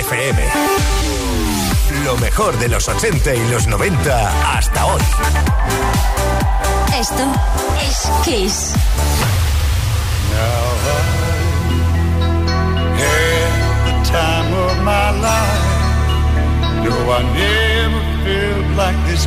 FM. Lo mejor de los 80 y los 90 hasta hoy. Esto es Kiss. The time of my life. This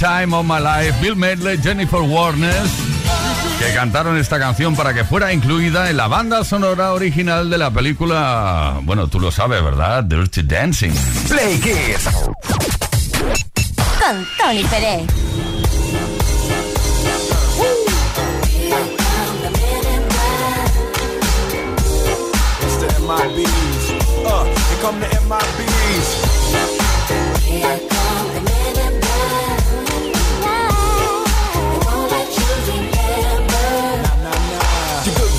Time of My Life, Bill Medley, Jennifer Warnes, que cantaron esta canción para que fuera incluida en la banda sonora original de la película, bueno, tú lo sabes, ¿verdad? Dirty Dancing. Play Kids. Con Tony Pérez.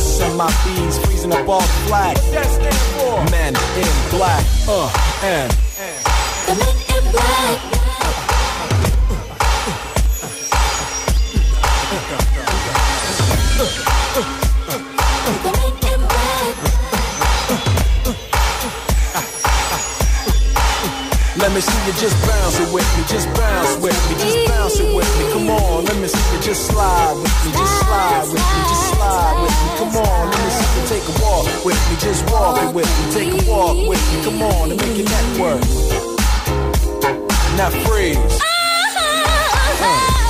MIBs freezing up all the flag. What that stand for? Men in black. Uh, and. The men in black. The men in black. Let me see you just bounce it with me, just bounce with me, just bounce it with me. Come on, let me see you just slide with me, just slide with me, just slide with me. Come on, let me see you take a walk with me, just walk it with me, take a walk with me. Come on, and make your neck work. Now freeze. Galaxy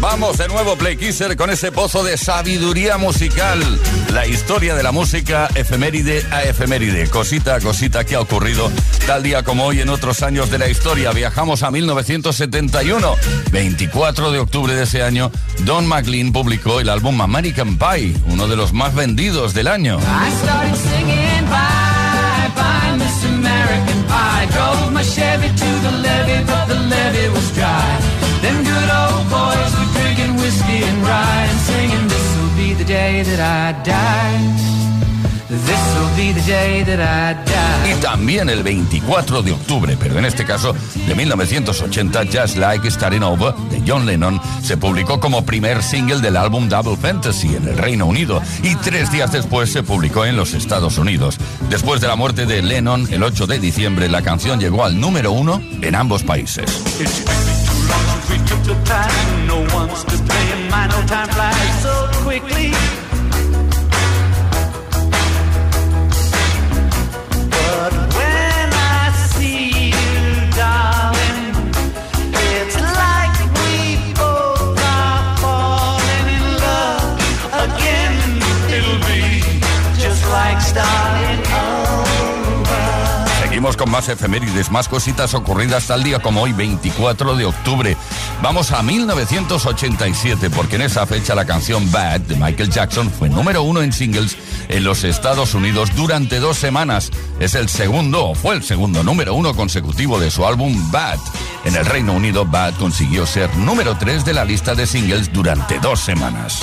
Vamos de nuevo, Play Kisser, con ese pozo de sabiduría musical. La historia de la música, efeméride a efeméride, cosita a cosita que ha ocurrido tal día como hoy en otros años de la historia. Viajamos a 1971. 24 de octubre de ese año, Don McLean publicó el álbum American Pie, uno de los más vendidos del año. Good old Y también el 24 de octubre, pero en este caso de 1980, Just Like Starting Over de John Lennon se publicó como primer single del álbum Double Fantasy en el Reino Unido y tres días después se publicó en los Estados Unidos. Después de la muerte de Lennon, el 8 de diciembre, la canción llegó al número uno en ambos países. Since we took the time. No one's to blame. My no time flies so quickly. más efemérides, más cositas ocurridas tal día como hoy, 24 de octubre. Vamos a 1987, porque en esa fecha la canción Bad de Michael Jackson fue número uno en singles en los Estados Unidos durante dos semanas. Es el segundo, o fue el segundo número uno consecutivo de su álbum Bad. En el Reino Unido, Bad consiguió ser número tres de la lista de singles durante dos semanas.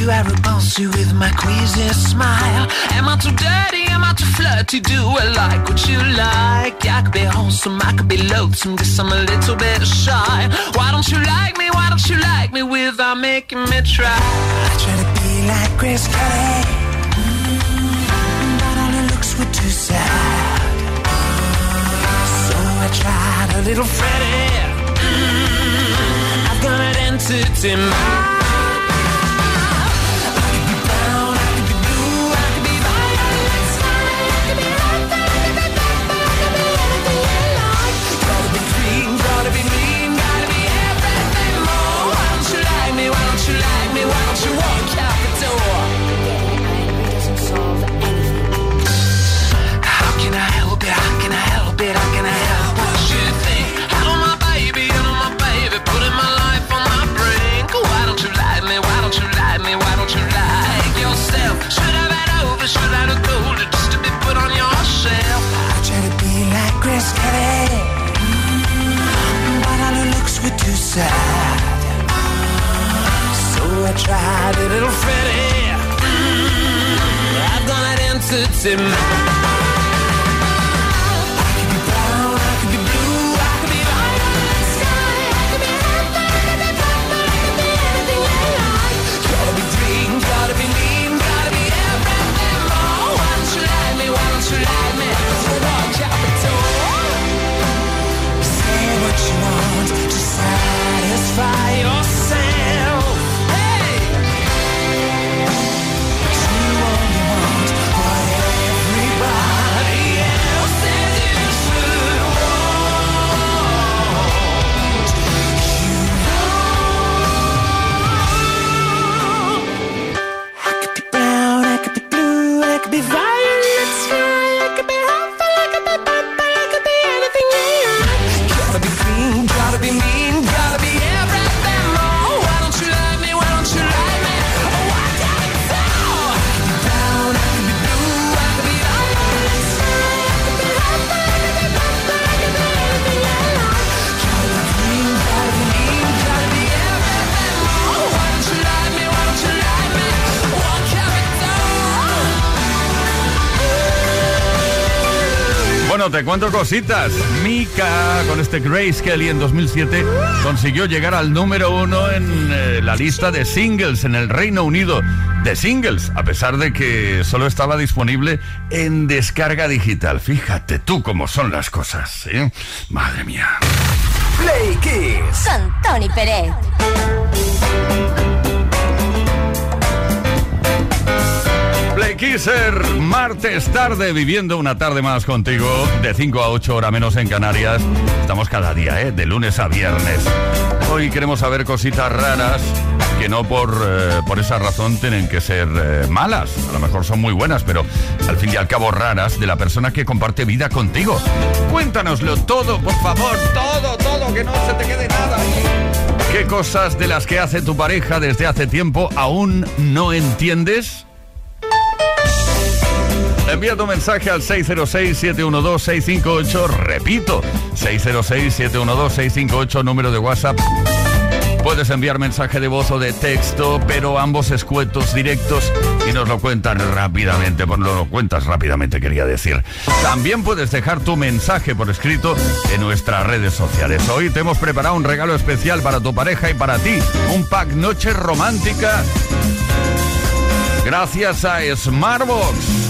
Do I repulse you with my queasy smile? Am I too dirty? Am I too flirty? Do I like what you like? I could be wholesome, I could be loathsome, guess I'm a little bit shy. Why don't you like me? Why don't you like me without making me try? I try to be like Chris Kelly, but looks were too sad. So I tried a little Freddy. Mm-hmm. I've got an entity mind. side. So I tried a little Freddy. Mm, I've got an answer to mine. Cuento cositas. Mika, con este Grace Kelly en 2007, consiguió llegar al número uno en eh, la lista de singles en el Reino Unido. De singles, a pesar de que solo estaba disponible en descarga digital. Fíjate tú cómo son las cosas, ¿eh? Madre mía. Play Kiss. Con Tony Pérez. Play Kisser, martes tarde, viviendo una tarde más contigo, de 5 a 8 hora menos en Canarias. Estamos cada día, ¿eh? de lunes a viernes. Hoy queremos saber cositas raras que no por, eh, por esa razón tienen que ser eh, malas. A lo mejor son muy buenas, pero al fin y al cabo raras de la persona que comparte vida contigo. Cuéntanoslo todo, por favor, todo, todo, que no se te quede nada. ¿Qué cosas de las que hace tu pareja desde hace tiempo aún no entiendes? Envía tu mensaje al 606-712-658. Repito, 606-712-658, número de WhatsApp. Puedes enviar mensaje de voz o de texto, pero ambos escuetos directos y nos lo cuentan rápidamente. Pues nos lo cuentas rápidamente, quería decir. También puedes dejar tu mensaje por escrito en nuestras redes sociales. Hoy te hemos preparado un regalo especial para tu pareja y para ti. Un pack noche romántica. Gracias a Smartbox.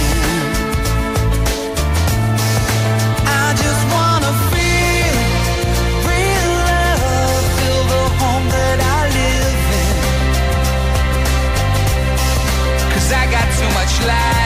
too much light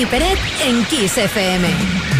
Tony Peret en Kiss FM.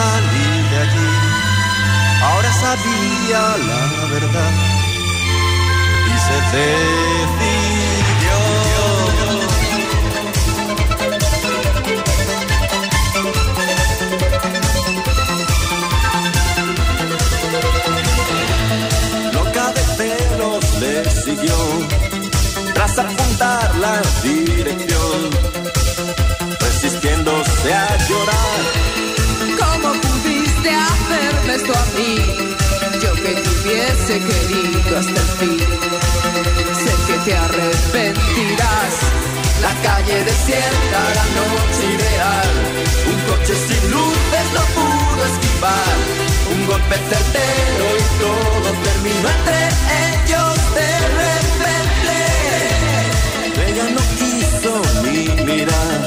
salir de allí, ahora sabía la verdad y se decidió. Loca de pelos le siguió, tras apuntar la dirección, resistiéndose a llorar. ¿Cómo pudiste hacerme esto a mí? Yo que te hubiese querido hasta el fin. Sé que te arrepentirás. La calle desierta, la noche ideal. Un coche sin luces no pudo esquivar. Un golpe certero y todo terminó entre ellos de repente. Ella no quiso ni mirar.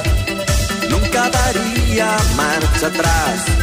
Nunca daría marcha atrás.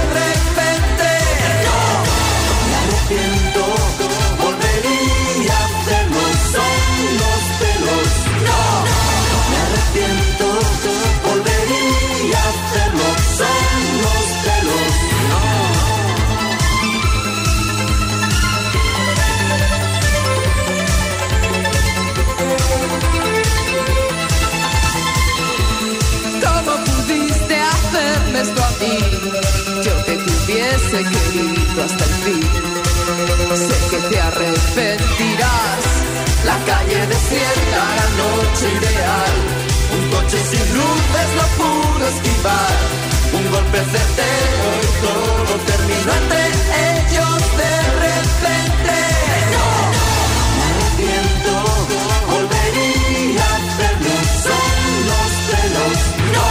seguirlo hasta el fin. Sé que te arrepentirás. La calle desierta, la noche ideal. Un coche sin luces lo pudo esquivar. Un golpe certero y todo terminó entre ellos de repente. No, me arrepiento, volvería a hacerlo. Son los celos. No.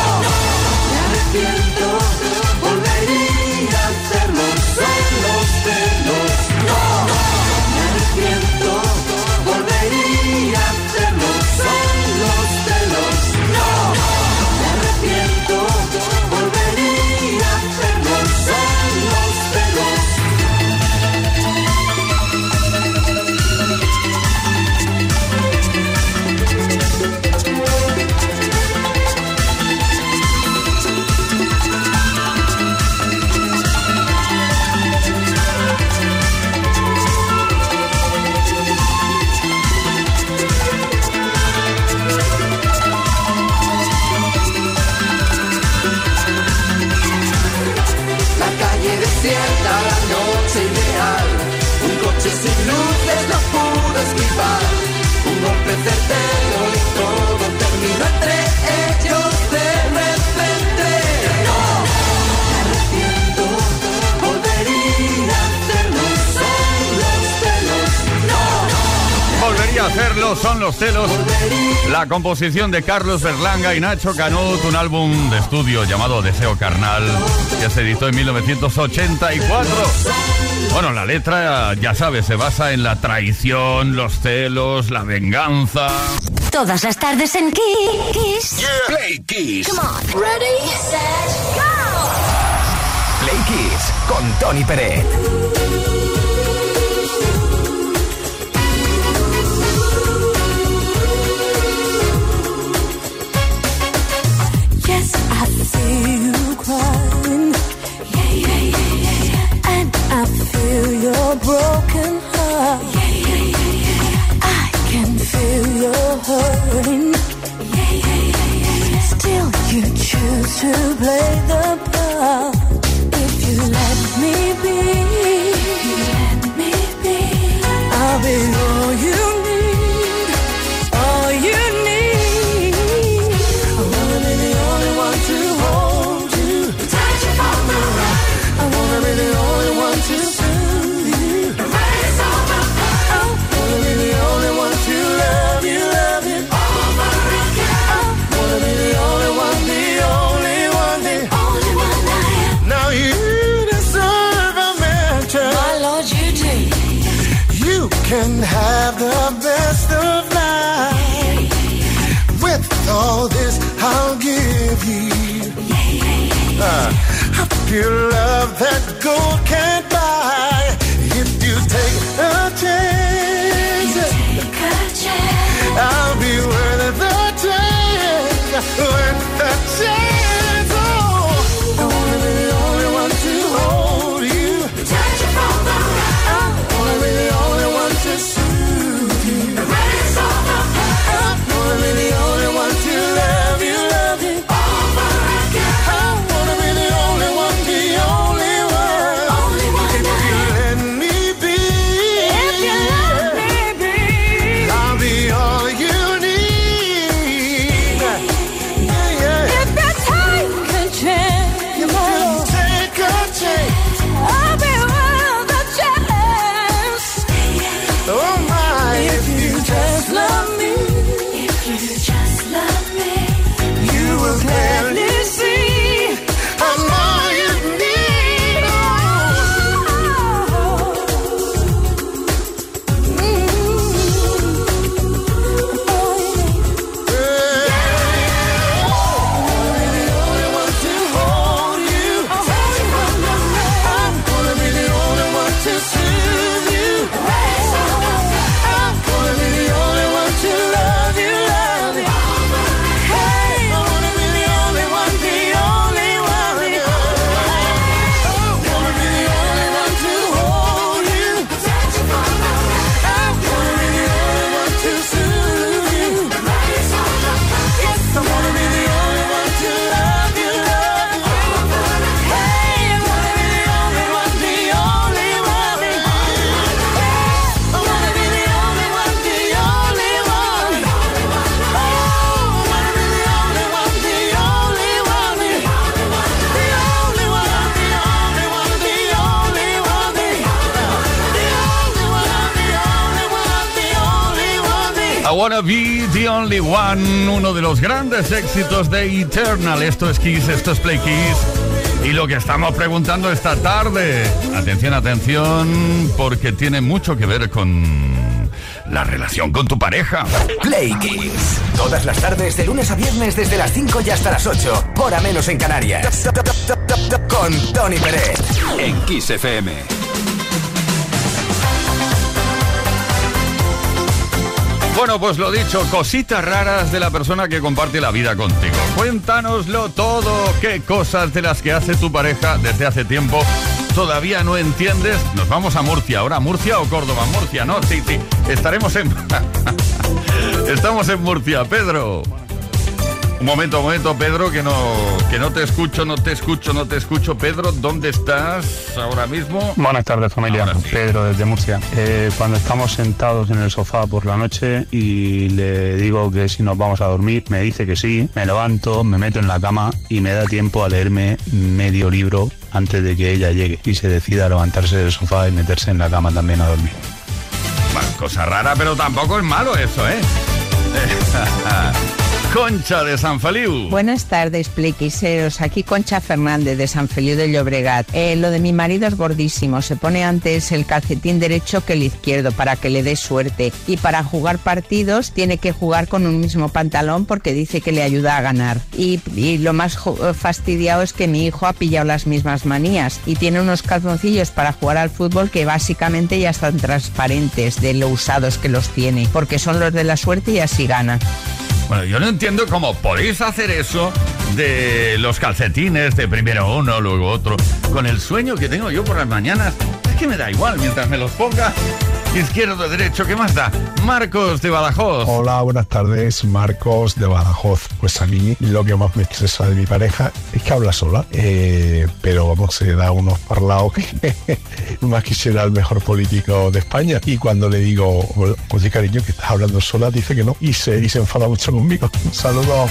composición de Carlos Berlanga y Nacho Canut, un álbum de estudio llamado Deseo Carnal, que se editó en 1984. Bueno, la letra, ya sabes, se basa en la traición, los celos, la venganza. Todas las tardes en Kiss. Play Kiss. Ready. Play Kiss con Tony Pérez. The Only One, uno de los grandes éxitos de Eternal. Esto es Kiss, esto es Play Kiss. Y lo que estamos preguntando esta tarde, atención, atención, porque tiene mucho que ver con la relación con tu pareja. Play Kiss. Todas las tardes, de lunes a viernes, desde las 5 y hasta las 8. Hora menos en Canarias. Con Tony Pérez. En Kiss FM. Bueno, pues lo dicho, cositas raras de la persona que comparte la vida contigo. Cuéntanoslo todo, qué cosas de las que hace tu pareja desde hace tiempo todavía no entiendes. Nos vamos a Murcia ahora, Murcia o Córdoba, Murcia, ¿no? Sí, sí, estaremos en... Estamos en Murcia, Pedro. Un momento, un momento, Pedro, que no, que no te escucho, no te escucho, no te escucho. Pedro, ¿dónde estás ahora mismo? Buenas tardes familia, sí. Pedro desde Murcia. Eh, cuando estamos sentados en el sofá por la noche y le digo que si nos vamos a dormir, me dice que sí, me levanto, me meto en la cama y me da tiempo a leerme medio libro antes de que ella llegue y se decida a levantarse del sofá y meterse en la cama también a dormir. Bueno, cosa rara, pero tampoco es malo eso, ¿eh? Concha de San Feliu. Buenas tardes, pliquiseros. Aquí Concha Fernández de San Feliu de Llobregat. Eh, lo de mi marido es gordísimo. Se pone antes el calcetín derecho que el izquierdo para que le dé suerte. Y para jugar partidos tiene que jugar con un mismo pantalón porque dice que le ayuda a ganar. Y, y lo más jo- fastidiado es que mi hijo ha pillado las mismas manías y tiene unos calzoncillos para jugar al fútbol que básicamente ya están transparentes de lo usados que los tiene. Porque son los de la suerte y así gana. Bueno, yo no entiendo cómo podéis hacer eso de los calcetines, de primero uno, luego otro, con el sueño que tengo yo por las mañanas. Es que me da igual, mientras me los ponga izquierdo, derecho, ¿qué más da? Marcos de Badajoz. Hola, buenas tardes, Marcos de Badajoz. Pues a mí lo que más me estresa de mi pareja es que habla sola, eh, pero vamos, se da unos parlados que más quisiera el mejor político de España. Y cuando le digo, oye cariño, que estás hablando sola, dice que no y se, y se enfada mucho conmigo. Un saludo.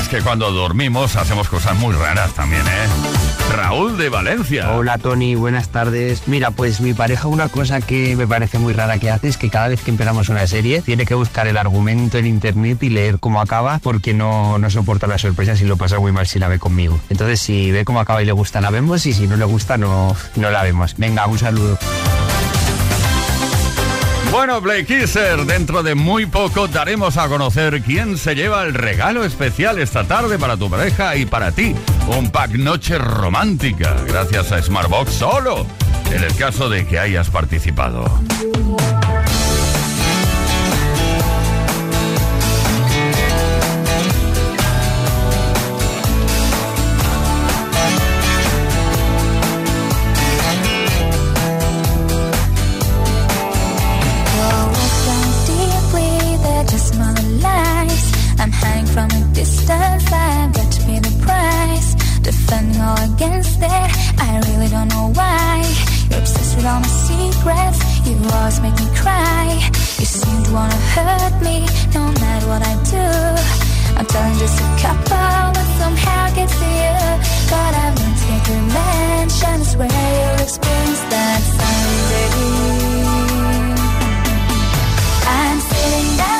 Es que cuando dormimos hacemos cosas muy raras también, ¿eh? Raúl de Valencia. Hola Tony, buenas tardes. Mira, pues mi pareja una cosa que me parece muy rara que hace es que cada vez que empezamos una serie tiene que buscar el argumento en internet y leer cómo acaba porque no, no soporta las sorpresas y lo pasa muy mal si la ve conmigo. Entonces si ve cómo acaba y le gusta la vemos y si no le gusta no, no la vemos. Venga, un saludo. Bueno, Play Kisser, dentro de muy poco daremos a conocer quién se lleva el regalo especial esta tarde para tu pareja y para ti. Un pack noche romántica, gracias a Smartbox solo, en el caso de que hayas participado. With all my secrets, you always make me cry. You seem to wanna hurt me, no matter what I do. I'm telling just a couple, but somehow it gets to you. But I've learned to get revenge, and I swear you'll experience that someday. I'm sitting down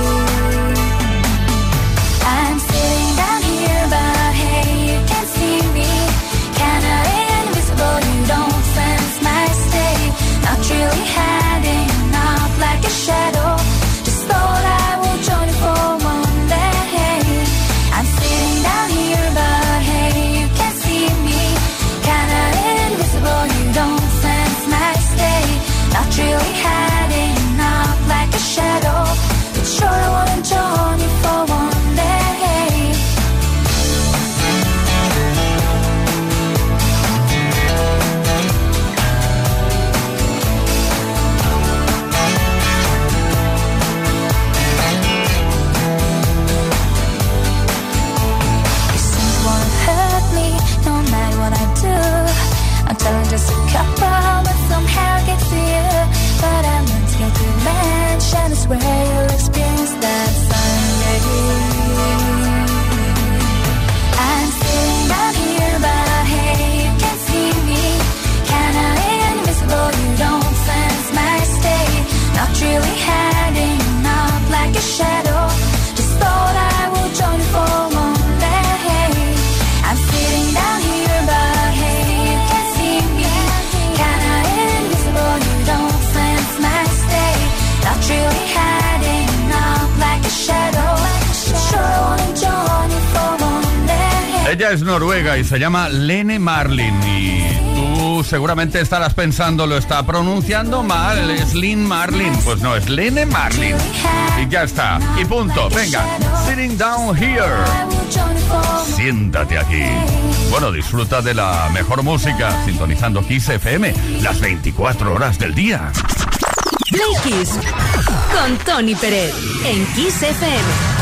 really have. Y se llama Lene Marlin y tú seguramente estarás pensando, lo está pronunciando mal, es Lynn Marlin. Pues no, es Lene Marlin. Y ya está. Y punto. Venga, sitting down here. Siéntate aquí. Bueno, disfruta de la mejor música sintonizando Kiss FM las 24 horas del día. Play con Tony Pérez en Kiss FM.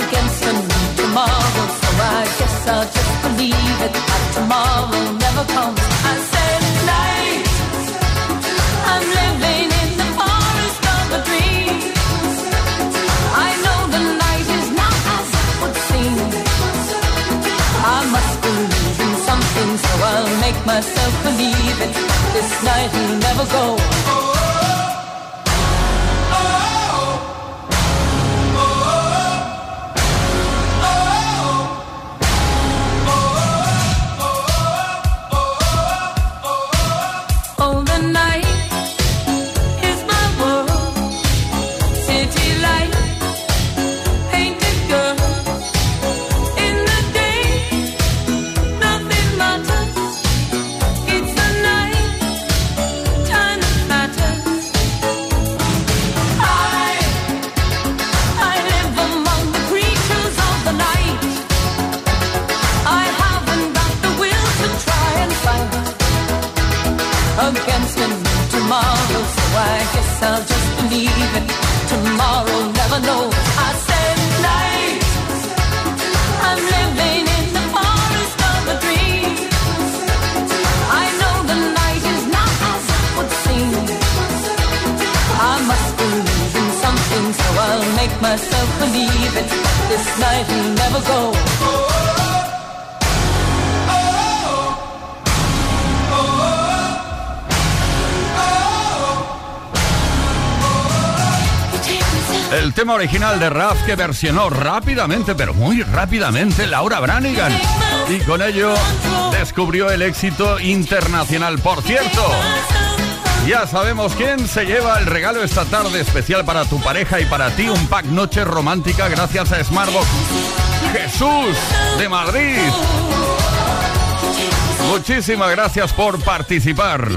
Against a new tomorrow. So I guess I'll just believe it. That tomorrow never comes. I said night. I'm living in the forest of a dream. I know the night is not as it would seem. I must believe in something, so I'll make myself believe it. This night will never go. El tema original de Raf que versionó rápidamente, pero muy rápidamente, Laura Branigan. Y con ello descubrió el éxito internacional. Por cierto, ya sabemos quién se lleva el regalo esta tarde especial para tu pareja y para ti. Un pack noche romántica gracias a Smartbox. Jesús de Madrid. Muchísimas gracias por participar.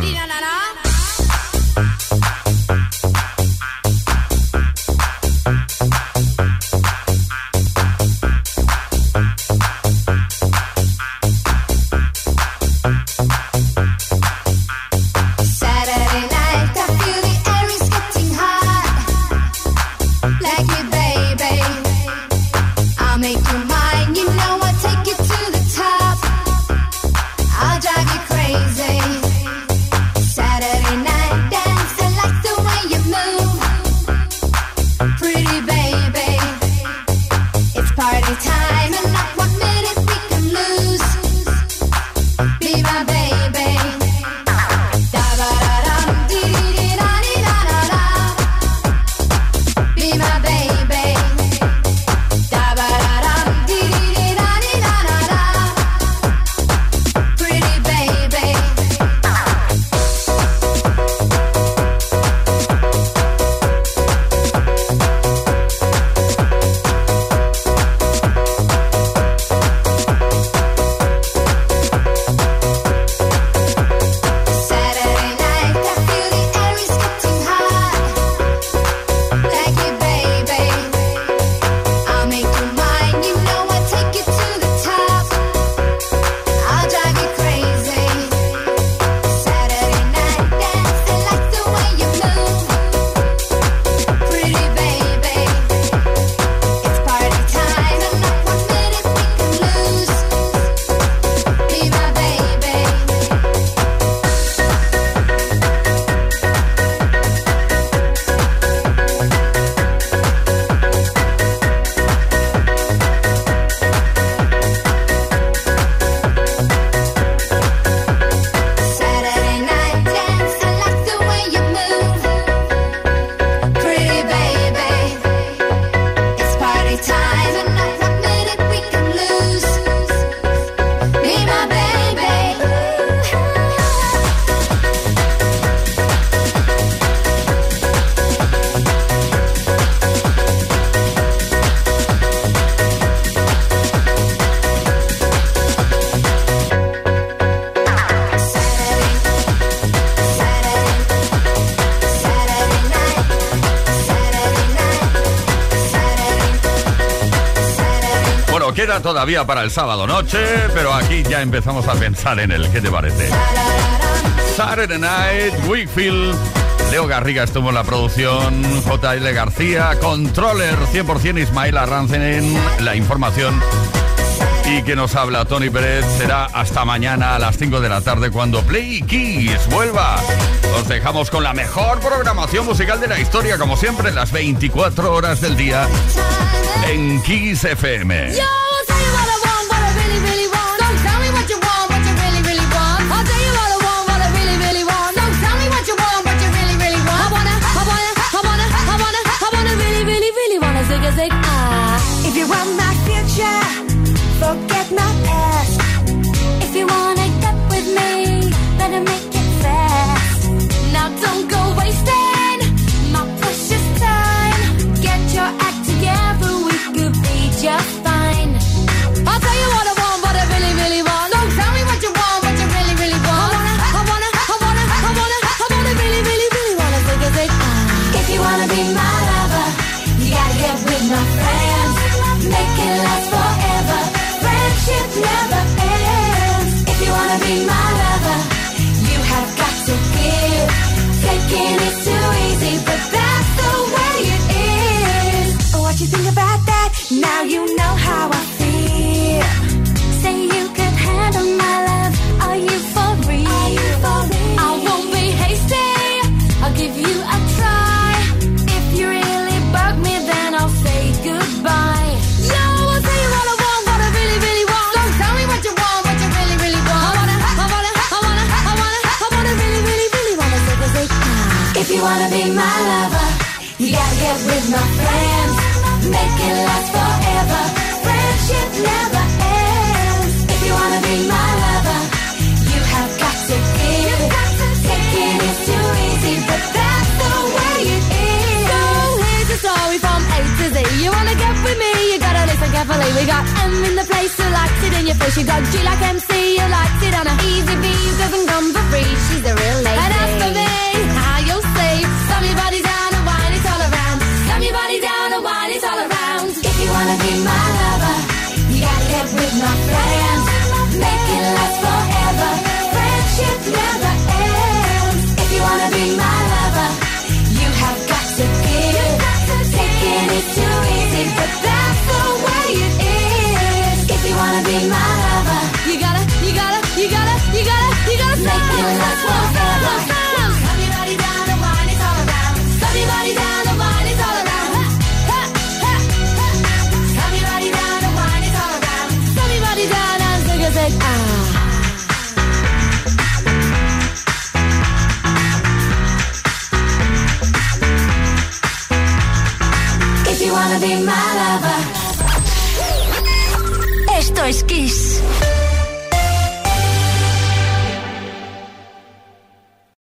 Todavía para el sábado noche, pero aquí ya empezamos a pensar en él. ¿Qué te parece? Saturday Night, Wickfield. Leo Garriga estuvo en la producción, JL García, Controller 100% Ismael Arrancen en la información. Y que nos habla Tony Pérez será hasta mañana a las 5 de la tarde cuando Play Kiss vuelva. Os dejamos con la mejor programación musical de la historia, como siempre, las 24 horas del día en Kiss FM. You want you know how I feel. Say you handle my love. Are you for real? Are you for real? I won't be hasty. I'll give you a try. If you really bug me, then I'll say goodbye. I'll tell you what I want, what I really, really want. Don't tell me what you want, what you really, really want. I wanna, I wanna, I wanna, I wanna, I wanna really, really, really wanna. If you wanna be my lover, you gotta get with my friends. Make it last forever. Carefully. We got M in the place who likes it in your face. You got G like MC, you likes it on a easy who Doesn't come for free. She's a real lady. And as for me, wanna be my lover, You gotta, you gotta, you gotta, you gotta, you gotta make last forever. Your body down and wine it all around. Slam your body down and wine it all around. Your body down and wine it all around. Your body down and zig a. If you wanna be my lover es Kiss.